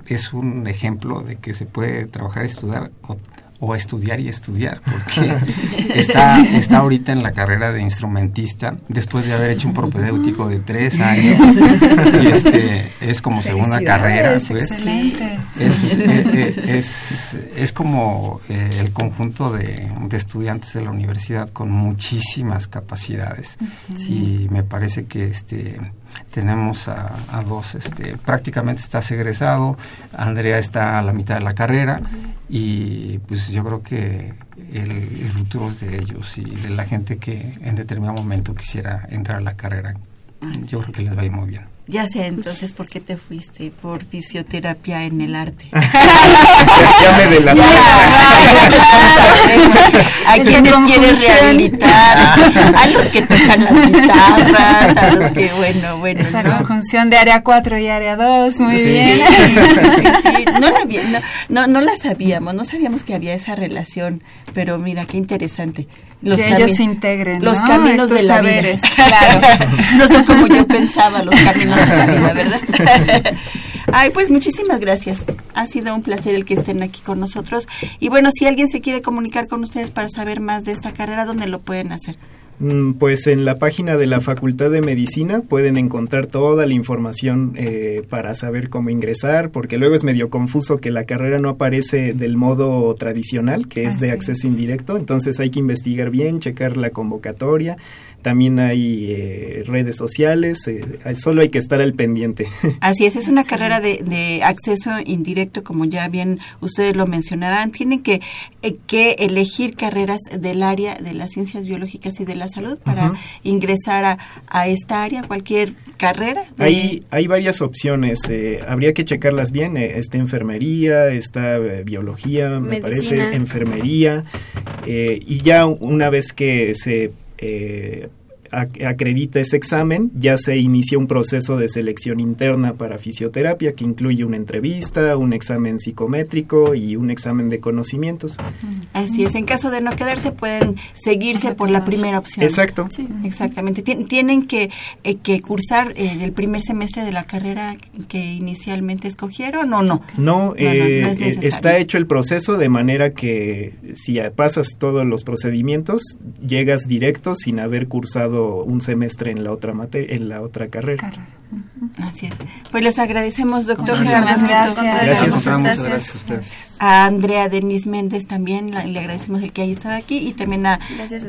es un ejemplo de que se puede trabajar y estudiar o, o estudiar y estudiar, porque está, está ahorita en la carrera de instrumentista, después de haber hecho un propedéutico de tres años, y este, es como segunda carrera, pues. Excelente. Es, es, es, es como eh, el conjunto de, de, estudiantes de la universidad con muchísimas capacidades, uh -huh. y me parece que este tenemos a, a, dos, este, prácticamente estás egresado, Andrea está a la mitad de la carrera uh y pues yo creo que el, el, futuro es de ellos y de la gente que en determinado momento quisiera entrar a la carrera. Yo creo que les va a ir muy bien. Ya sé entonces por qué te fuiste por fisioterapia en el arte. ya me delaté. A quienes quieres rehabilitar, a los que tocan las guitarras, a los que, bueno, bueno. Esa ¿no? conjunción de área 4 y área 2, muy sí, bien. Sí, sí, sí. No, la, no, no, no la sabíamos, no sabíamos que había esa relación, pero mira, qué interesante los que ellos se integren los ¿no? caminos Estos de la saberes, vida. claro no son como yo pensaba los caminos de la vida verdad ay pues muchísimas gracias ha sido un placer el que estén aquí con nosotros y bueno si alguien se quiere comunicar con ustedes para saber más de esta carrera dónde lo pueden hacer pues en la página de la Facultad de Medicina pueden encontrar toda la información eh, para saber cómo ingresar, porque luego es medio confuso que la carrera no aparece del modo tradicional, que es Así de acceso es. indirecto, entonces hay que investigar bien, checar la convocatoria. También hay eh, redes sociales, eh, solo hay que estar al pendiente. Así es, es una carrera de, de, acceso indirecto, como ya bien ustedes lo mencionaban. Tienen que, eh, que elegir carreras del área de las ciencias biológicas y de la salud para uh -huh. ingresar a, a, esta área, cualquier carrera. De... Hay, hay varias opciones, eh, habría que checarlas bien. eh, está enfermería, está eh, biología, me parece, enfermería, eh, y ya una vez que se eh, acredita ese examen, ya se inicia un proceso de selección interna para fisioterapia que incluye una entrevista, un examen psicométrico y un examen de conocimientos. Así es, en caso de no quedarse pueden seguirse por la primera opción. Exacto. Sí, exactamente. Tien- Tienen que, eh, que cursar eh, el primer semestre de la carrera que inicialmente escogieron o no. No, no, eh, no es eh, necesario. está hecho el proceso de manera que si pasas todos los procedimientos, llegas directo sin haber cursado un semestre en la otra materia, en la otra carrera. Así es. Pues les agradecemos, doctor Muchísimas gracias. Nieto. Gracias. Muchas gracias a Andrea Denis Méndez también la- le agradecemos el que haya estado aquí y también a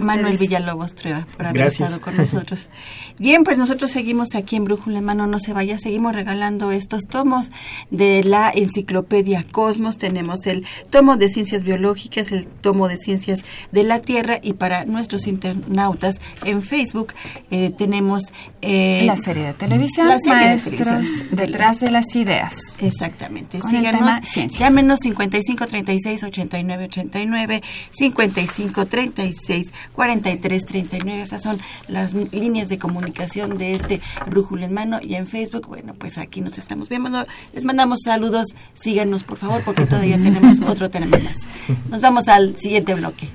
Manuel. Villalobos Trueba por haber Gracias. estado con nosotros. Bien, pues nosotros seguimos aquí en Brújula en Mano, no se vaya, seguimos regalando estos tomos de la enciclopedia Cosmos. Tenemos el tomo de ciencias biológicas, el tomo de ciencias de la Tierra y para nuestros internautas en Facebook eh, tenemos eh, la serie de televisión, la serie de Maestros televisión. detrás de las ideas. Exactamente. Con el Síganos, tema ciencias. llámenos 55 36 89 89, 55 36 43 39. Esas son las líneas de comunicación de este Brújula en Mano. Y en Facebook, bueno, pues aquí nos estamos viendo. Les mandamos saludos. Síganos, por favor, porque todavía tenemos otro tema más. Nos vamos al siguiente bloque.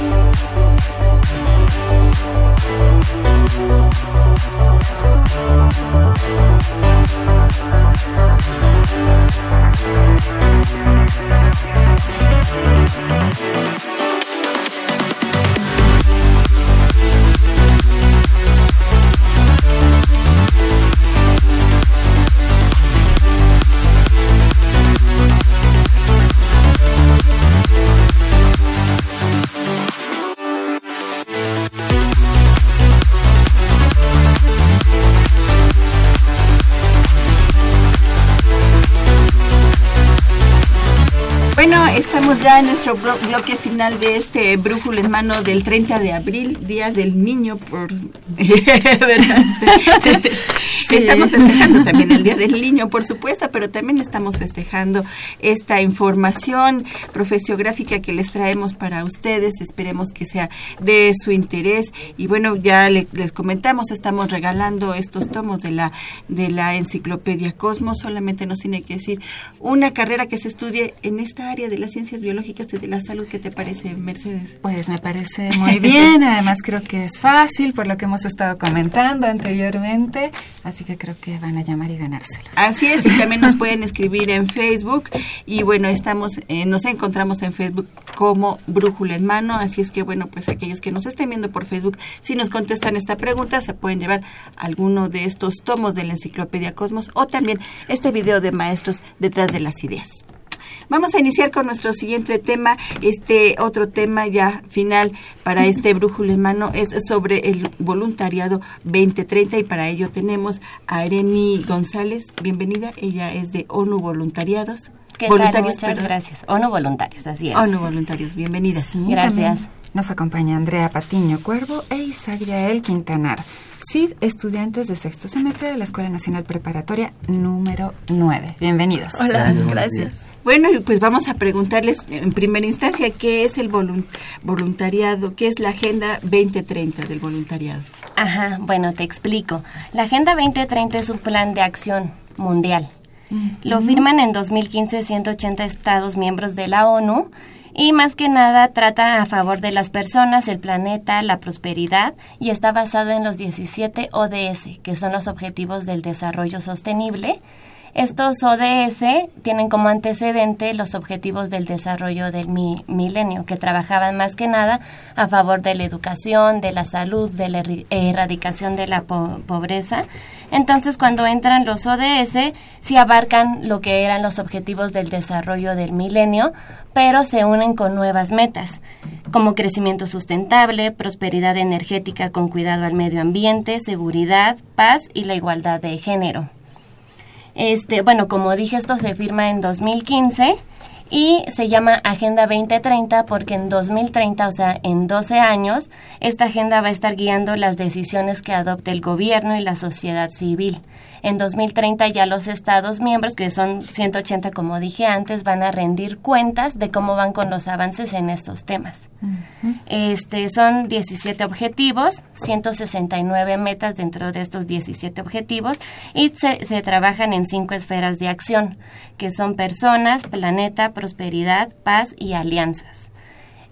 Bueno, ya en nuestro blo- bloque final de este brújula en mano del 30 de abril, Día del Niño, por Estamos festejando también el Día del Niño, por supuesto, pero también estamos festejando esta información profesiográfica que les traemos para ustedes. Esperemos que sea de su interés. Y bueno, ya le- les comentamos, estamos regalando estos tomos de la, de la enciclopedia Cosmos. Solamente nos tiene que decir una carrera que se estudie en esta área de las ciencias biológicas y de la salud. ¿Qué te parece, Mercedes? Pues me parece muy bien, además creo que es fácil por lo que hemos estado comentando anteriormente, así que creo que van a llamar y ganárselos. Así es, y también nos pueden escribir en Facebook. Y bueno, estamos, eh, nos encontramos en Facebook como Brújula en Mano. Así es que bueno, pues aquellos que nos estén viendo por Facebook, si nos contestan esta pregunta, se pueden llevar alguno de estos tomos de la Enciclopedia Cosmos o también este video de maestros detrás de las ideas. Vamos a iniciar con nuestro siguiente tema. Este otro tema ya final para este brújula en mano es sobre el voluntariado 2030 y para ello tenemos a Eremi González. Bienvenida. Ella es de ONU Voluntariados. ¿Qué tal? Voluntarios, Muchas perdón. gracias. O no voluntarios, así es. ONU Voluntarios. Bienvenida. Gracias. Nos acompaña Andrea Patiño Cuervo e Isagriel Quintanar, CID, estudiantes de sexto semestre de la Escuela Nacional Preparatoria número 9. Bienvenidos. Hola, gracias. Bueno, y pues vamos a preguntarles en primera instancia qué es el volun- voluntariado, qué es la Agenda 2030 del voluntariado. Ajá, bueno, te explico. La Agenda 2030 es un plan de acción mundial. Lo firman en 2015 180 estados miembros de la ONU y más que nada trata a favor de las personas, el planeta, la prosperidad y está basado en los 17 ODS, que son los Objetivos del Desarrollo Sostenible. Estos ODS tienen como antecedente los objetivos del desarrollo del mi- milenio, que trabajaban más que nada a favor de la educación, de la salud, de la erradicación de la po- pobreza. Entonces, cuando entran los ODS, sí abarcan lo que eran los objetivos del desarrollo del milenio, pero se unen con nuevas metas, como crecimiento sustentable, prosperidad energética con cuidado al medio ambiente, seguridad, paz y la igualdad de género. Este, bueno, como dije, esto se firma en 2015 y se llama Agenda 2030 porque en 2030, o sea, en 12 años, esta agenda va a estar guiando las decisiones que adopte el gobierno y la sociedad civil. En 2030 ya los Estados miembros, que son 180 como dije antes, van a rendir cuentas de cómo van con los avances en estos temas. Este son 17 objetivos, 169 metas dentro de estos 17 objetivos y se, se trabajan en cinco esferas de acción, que son personas, planeta, prosperidad, paz y alianzas.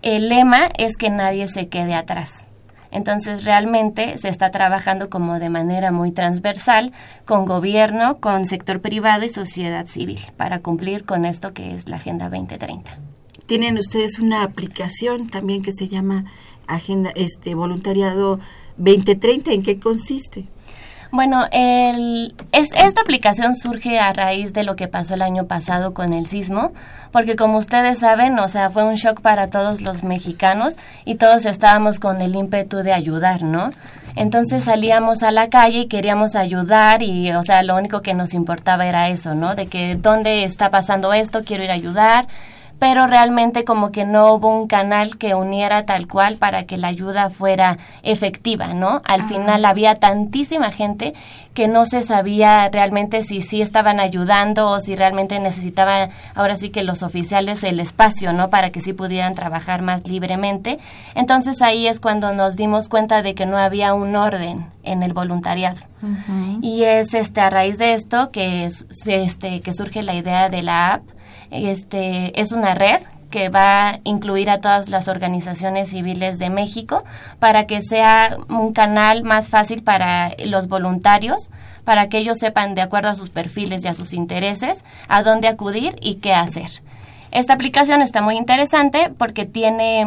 El lema es que nadie se quede atrás. Entonces, realmente se está trabajando como de manera muy transversal con gobierno, con sector privado y sociedad civil para cumplir con esto que es la Agenda 2030. Tienen ustedes una aplicación también que se llama Agenda este Voluntariado 2030, ¿en qué consiste? Bueno, el, es, esta aplicación surge a raíz de lo que pasó el año pasado con el sismo, porque como ustedes saben, o sea, fue un shock para todos los mexicanos y todos estábamos con el ímpetu de ayudar, ¿no? Entonces salíamos a la calle y queríamos ayudar y, o sea, lo único que nos importaba era eso, ¿no? De que, ¿dónde está pasando esto? Quiero ir a ayudar pero realmente como que no hubo un canal que uniera tal cual para que la ayuda fuera efectiva, ¿no? Al final había tantísima gente que no se sabía realmente si sí estaban ayudando o si realmente necesitaban ahora sí que los oficiales el espacio, ¿no? Para que sí pudieran trabajar más libremente. Entonces ahí es cuando nos dimos cuenta de que no había un orden en el voluntariado. Y es este a raíz de esto que es, este que surge la idea de la app este, es una red que va a incluir a todas las organizaciones civiles de México para que sea un canal más fácil para los voluntarios, para que ellos sepan de acuerdo a sus perfiles y a sus intereses a dónde acudir y qué hacer. Esta aplicación está muy interesante porque tiene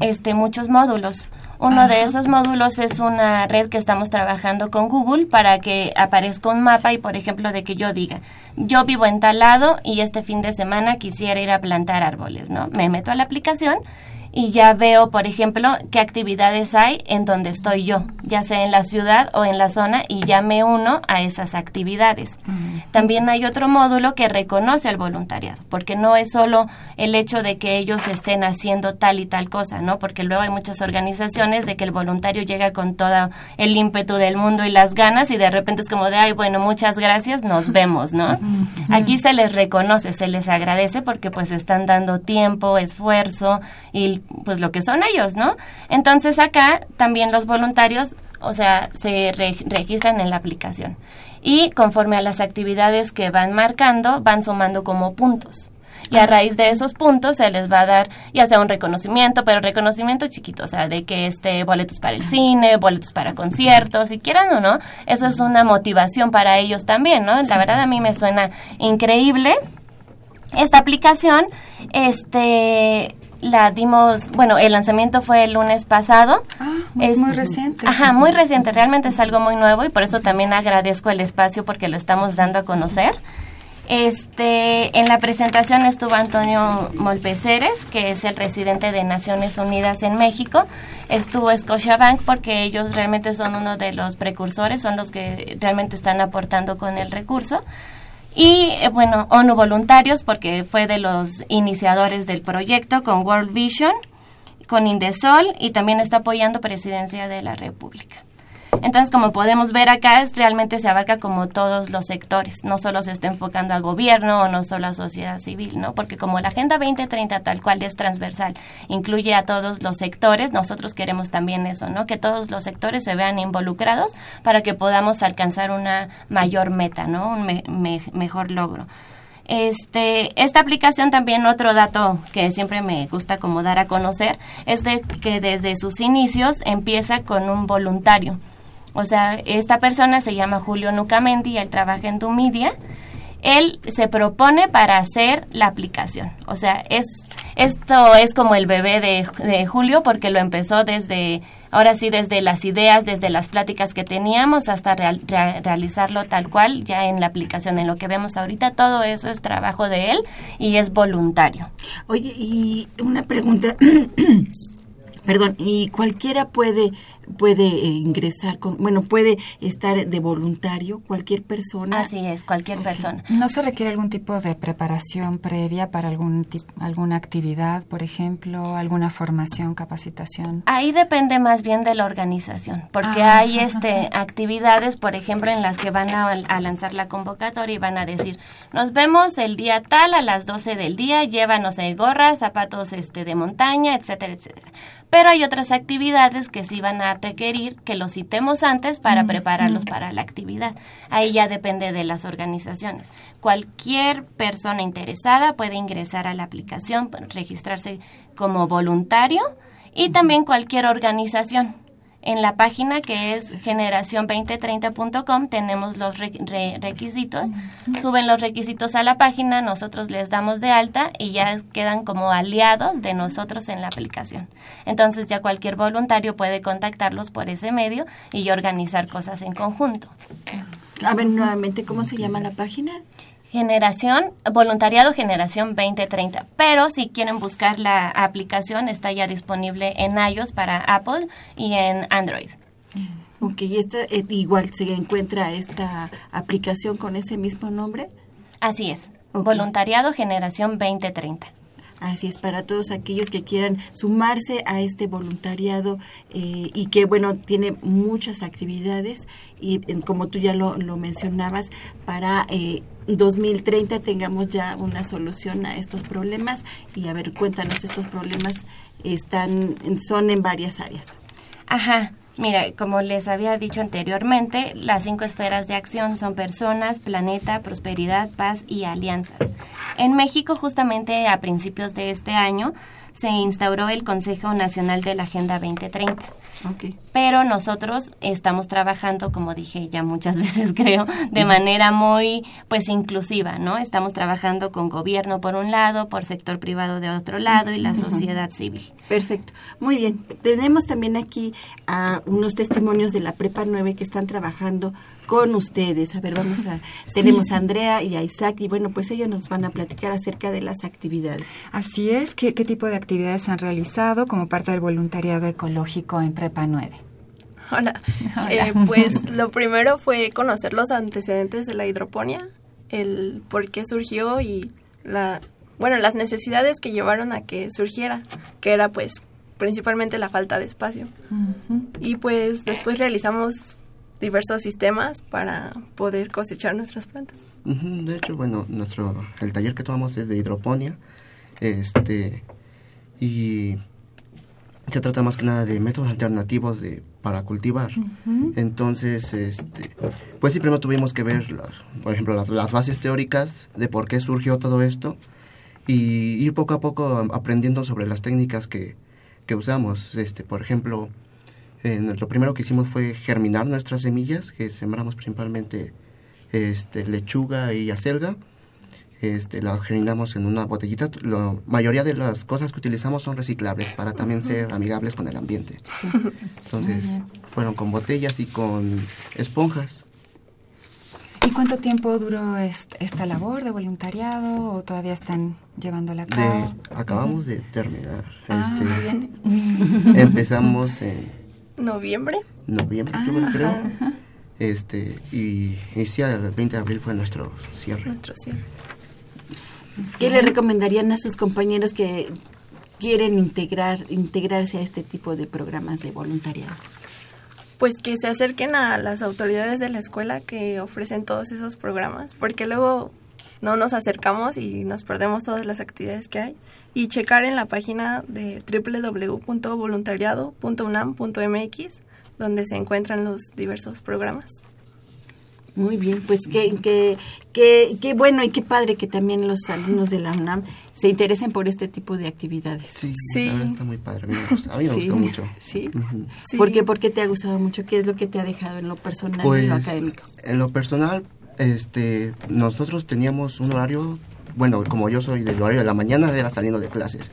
este muchos módulos. Uno de esos módulos es una red que estamos trabajando con Google para que aparezca un mapa y, por ejemplo, de que yo diga, yo vivo en tal lado y este fin de semana quisiera ir a plantar árboles, ¿no? Me meto a la aplicación y ya veo, por ejemplo, qué actividades hay en donde estoy yo, ya sea en la ciudad o en la zona, y ya me uno a esas actividades. También hay otro módulo que reconoce al voluntariado, porque no es solo el hecho de que ellos estén haciendo tal y tal cosa, ¿no? Porque luego hay muchas organizaciones de que el voluntario llega con todo el ímpetu del mundo y las ganas y de repente es como de, ay, bueno, muchas gracias, nos vemos, ¿no? Aquí se les reconoce, se les agradece porque pues están dando tiempo, esfuerzo y pues lo que son ellos, ¿no? Entonces acá también los voluntarios, o sea, se registran en la aplicación y conforme a las actividades que van marcando, van sumando como puntos. Y a raíz de esos puntos se les va a dar ya sea un reconocimiento, pero reconocimiento chiquito, o sea, de que este boletos para el cine, boletos para conciertos, si quieran o no, eso es una motivación para ellos también, ¿no? La verdad a mí me suena increíble esta aplicación, este la dimos, bueno, el lanzamiento fue el lunes pasado. Ah, es muy reciente. Ajá, muy reciente, realmente es algo muy nuevo y por eso también agradezco el espacio porque lo estamos dando a conocer. Este, en la presentación estuvo Antonio Molpeceres, que es el residente de Naciones Unidas en México. Estuvo Scotiabank porque ellos realmente son uno de los precursores, son los que realmente están aportando con el recurso. Y eh, bueno, ONU Voluntarios, porque fue de los iniciadores del proyecto con World Vision, con Indesol y también está apoyando Presidencia de la República. Entonces, como podemos ver acá, es, realmente se abarca como todos los sectores, no solo se está enfocando al gobierno o no solo a sociedad civil, ¿no? Porque como la Agenda 2030 tal cual es transversal, incluye a todos los sectores, nosotros queremos también eso, ¿no? Que todos los sectores se vean involucrados para que podamos alcanzar una mayor meta, ¿no? Un mejor logro. Este, esta aplicación también otro dato que siempre me gusta como dar a conocer es de que desde sus inicios empieza con un voluntario. O sea, esta persona se llama Julio Nucamendi él trabaja en Dumidia. Él se propone para hacer la aplicación. O sea, es esto es como el bebé de, Julio porque lo empezó desde, ahora sí, desde las ideas, desde las pláticas que teníamos hasta realizarlo tal cual ya en la aplicación. En lo que vemos ahorita, todo eso es trabajo de él y es voluntario. Oye, y una pregunta. Perdón, ¿y cualquiera puede puede eh, ingresar con, bueno, puede estar de voluntario cualquier persona. Así es, cualquier persona. ¿No se requiere algún tipo de preparación previa para algún alguna actividad, por ejemplo, alguna formación, capacitación? Ahí depende más bien de la organización, porque Ah. hay este actividades, por ejemplo, en las que van a, a lanzar la convocatoria y van a decir, nos vemos el día tal a las 12 del día, llévanos de gorras, zapatos este de montaña, etcétera, etcétera. Pero hay otras actividades que sí van a requerir que los citemos antes para prepararlos para la actividad. Ahí ya depende de las organizaciones. Cualquier persona interesada puede ingresar a la aplicación, registrarse como voluntario y también cualquier organización. En la página que es generación2030.com tenemos los re- re- requisitos, suben los requisitos a la página, nosotros les damos de alta y ya quedan como aliados de nosotros en la aplicación. Entonces ya cualquier voluntario puede contactarlos por ese medio y organizar cosas en conjunto. A ver, nuevamente, ¿cómo se llama la página? Generación, voluntariado Generación 2030. Pero si quieren buscar la aplicación, está ya disponible en iOS para Apple y en Android. Ok, y esta, eh, igual se encuentra esta aplicación con ese mismo nombre. Así es. Voluntariado Generación 2030. Así es, para todos aquellos que quieran sumarse a este voluntariado eh, y que, bueno, tiene muchas actividades y eh, como tú ya lo, lo mencionabas, para eh, 2030 tengamos ya una solución a estos problemas y a ver, cuéntanos, estos problemas están son en varias áreas. Ajá. Mira, como les había dicho anteriormente, las cinco esferas de acción son personas, planeta, prosperidad, paz y alianzas. En México, justamente a principios de este año, se instauró el Consejo Nacional de la Agenda 2030. Pero nosotros estamos trabajando, como dije ya muchas veces creo, de manera muy pues inclusiva, ¿no? Estamos trabajando con gobierno por un lado, por sector privado de otro lado y la sociedad civil. Perfecto, muy bien. Tenemos también aquí a unos testimonios de la Prepa 9 que están trabajando con ustedes. A ver, vamos a... Tenemos sí. a Andrea y a Isaac y bueno, pues ellos nos van a platicar acerca de las actividades. Así es. ¿Qué, qué tipo de actividades han realizado como parte del voluntariado ecológico en Prepa 9? Hola. Hola. Eh, pues lo primero fue conocer los antecedentes de la hidroponía, el por qué surgió y la bueno, las necesidades que llevaron a que surgiera, que era pues principalmente la falta de espacio. Y pues después realizamos diversos sistemas para poder cosechar nuestras plantas. De hecho, bueno, nuestro el taller que tomamos es de hidroponía, este y se trata más que nada de métodos alternativos de para cultivar. Entonces, este, pues sí, primero tuvimos que ver, las, por ejemplo, las, las bases teóricas de por qué surgió todo esto y ir poco a poco aprendiendo sobre las técnicas que, que usamos. Este, por ejemplo, eh, lo primero que hicimos fue germinar nuestras semillas, que sembramos principalmente este, lechuga y acelga. Este, las germinamos en una botellita. La mayoría de las cosas que utilizamos son reciclables para también ser amigables con el ambiente. Entonces, fueron con botellas y con esponjas. ¿Y cuánto tiempo duró est- esta labor de voluntariado o todavía están llevándola a De- cabo? acabamos de terminar. Ah, Este, bien. empezamos en Noviembre. noviembre, Ah, yo creo. Ajá. Este, y, y sí, el 20 de abril fue nuestro cierre. Nuestro cierre. ¿Qué le recomendarían a sus compañeros que quieren integrar integrarse a este tipo de programas de voluntariado? Pues que se acerquen a las autoridades de la escuela que ofrecen todos esos programas, porque luego no nos acercamos y nos perdemos todas las actividades que hay. Y checar en la página de www.voluntariado.unam.mx, donde se encuentran los diversos programas. Muy bien, pues qué, qué, qué, qué bueno y qué padre que también los alumnos de la UNAM se interesen por este tipo de actividades. Sí, la verdad está muy padre. A mí me gustó, a mí me Sí, gustó mucho. Sí. Ujú. ¿Por qué? ¿Por qué te ha gustado mucho? ¿Qué es lo que te ha dejado en lo personal y en Pues, lo académico? en lo personal, este, nosotros teníamos un horario, bueno, como yo soy del horario de la mañana, era saliendo de clases.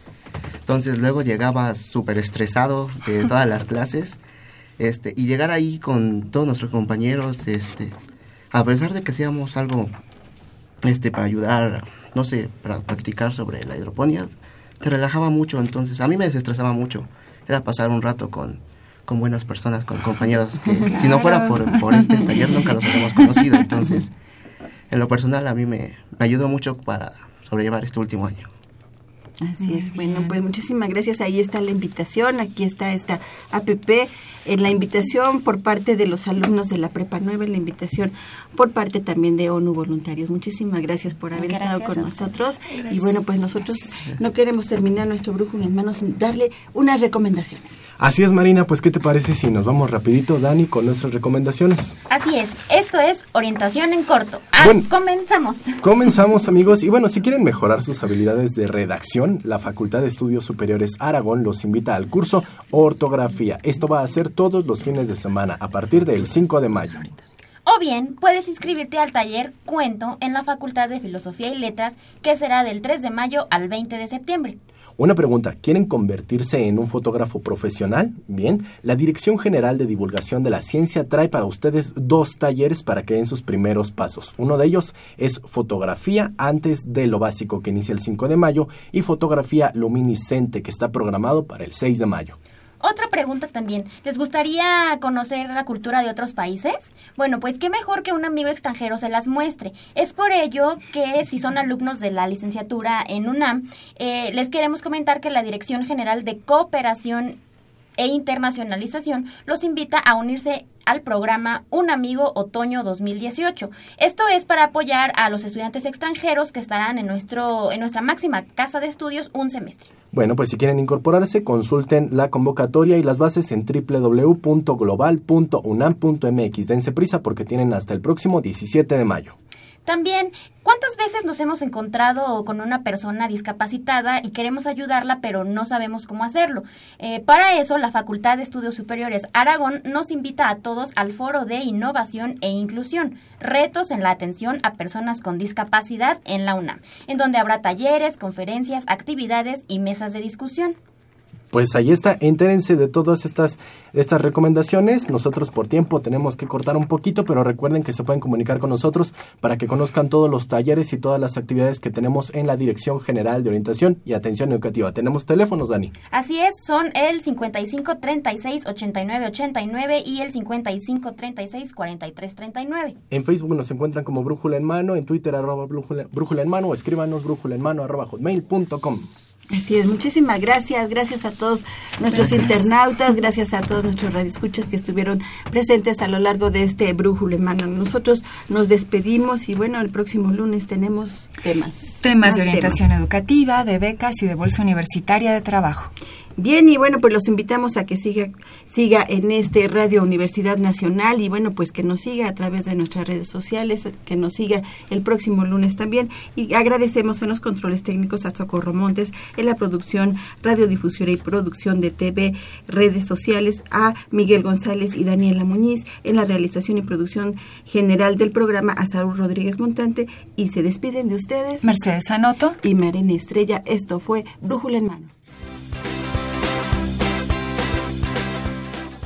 Entonces luego llegaba súper estresado de todas las clases, este, y llegar ahí con todos nuestros compañeros, este, a pesar de que hacíamos algo, este, para ayudar, no sé, para practicar sobre la hidroponía, te relajaba mucho, entonces a mí me desestresaba mucho, era pasar un rato con, con buenas personas, con compañeros que si no fuera por, por este taller nunca los habríamos conocido. Entonces, en lo personal a mí me, me ayudó mucho para sobrellevar este último año. Así es, bueno, pues muchísimas gracias. Ahí está la invitación, aquí está esta APP, en la invitación por parte de los alumnos de la Prepa 9, la invitación por parte también de ONU Voluntarios. Muchísimas gracias por haber estado con nosotros. Y bueno, pues nosotros no queremos terminar nuestro brújula en manos sin darle unas recomendaciones. Así es, Marina, pues ¿qué te parece si nos vamos rapidito, Dani, con nuestras recomendaciones? Así es, esto es orientación en corto. Ah, Bueno. comenzamos. Comenzamos amigos y bueno, si quieren mejorar sus habilidades de redacción, la Facultad de Estudios Superiores Aragón los invita al curso Ortografía. Esto va a ser todos los fines de semana a partir del 5 de mayo. O bien, puedes inscribirte al taller Cuento en la Facultad de Filosofía y Letras, que será del 3 de mayo al 20 de septiembre. Una pregunta, ¿quieren convertirse en un fotógrafo profesional? Bien, la Dirección General de Divulgación de la Ciencia trae para ustedes dos talleres para que den sus primeros pasos. Uno de ellos es fotografía antes de lo básico que inicia el 5 de mayo y fotografía luminiscente que está programado para el 6 de mayo. Otra pregunta también, ¿les gustaría conocer la cultura de otros países? Bueno, pues qué mejor que un amigo extranjero se las muestre. Es por ello que si son alumnos de la licenciatura en UNAM, eh, les queremos comentar que la Dirección General de Cooperación e Internacionalización los invita a unirse al programa Un Amigo Otoño 2018. Esto es para apoyar a los estudiantes extranjeros que estarán en, nuestro, en nuestra máxima casa de estudios un semestre. Bueno, pues si quieren incorporarse, consulten la convocatoria y las bases en www.global.unam.mx. Dense prisa porque tienen hasta el próximo 17 de mayo. También, ¿cuántas veces nos hemos encontrado con una persona discapacitada y queremos ayudarla, pero no sabemos cómo hacerlo? Eh, para eso, la Facultad de Estudios Superiores Aragón nos invita a todos al Foro de Innovación e Inclusión, retos en la atención a personas con discapacidad en la UNAM, en donde habrá talleres, conferencias, actividades y mesas de discusión. Pues ahí está, entérense de todas estas, estas recomendaciones. Nosotros por tiempo tenemos que cortar un poquito, pero recuerden que se pueden comunicar con nosotros para que conozcan todos los talleres y todas las actividades que tenemos en la Dirección General de Orientación y Atención Educativa. Tenemos teléfonos, Dani. Así es, son el 55 36 89 89 y el 55 36 43 39. En Facebook nos encuentran como Brújula en Mano, en Twitter arroba Brújula, Brújula en Mano o escríbanos brújula en mano arroba hotmail.com. Así es, muchísimas gracias, gracias a todos nuestros Gracias. internautas, gracias a todos nuestros radioescuchas que estuvieron presentes a lo largo de este brújulo, hermano. Nosotros nos despedimos y bueno, el próximo lunes tenemos temas. Temas de orientación educativa, de becas y de bolsa universitaria de trabajo. Bien, y bueno, pues los invitamos a que siga, siga en este Radio Universidad Nacional y bueno, pues que nos siga a través de nuestras redes sociales, que nos siga el próximo lunes también. Y agradecemos en los controles técnicos a Socorro Montes, en la producción, radiodifusión y producción de TV, redes sociales, a Miguel González y Daniela Muñiz, en la realización y producción general del programa a Saúl Rodríguez Montante y se despiden de ustedes. Mercedes Anoto y Marina Estrella. Esto fue Brújula en Mano.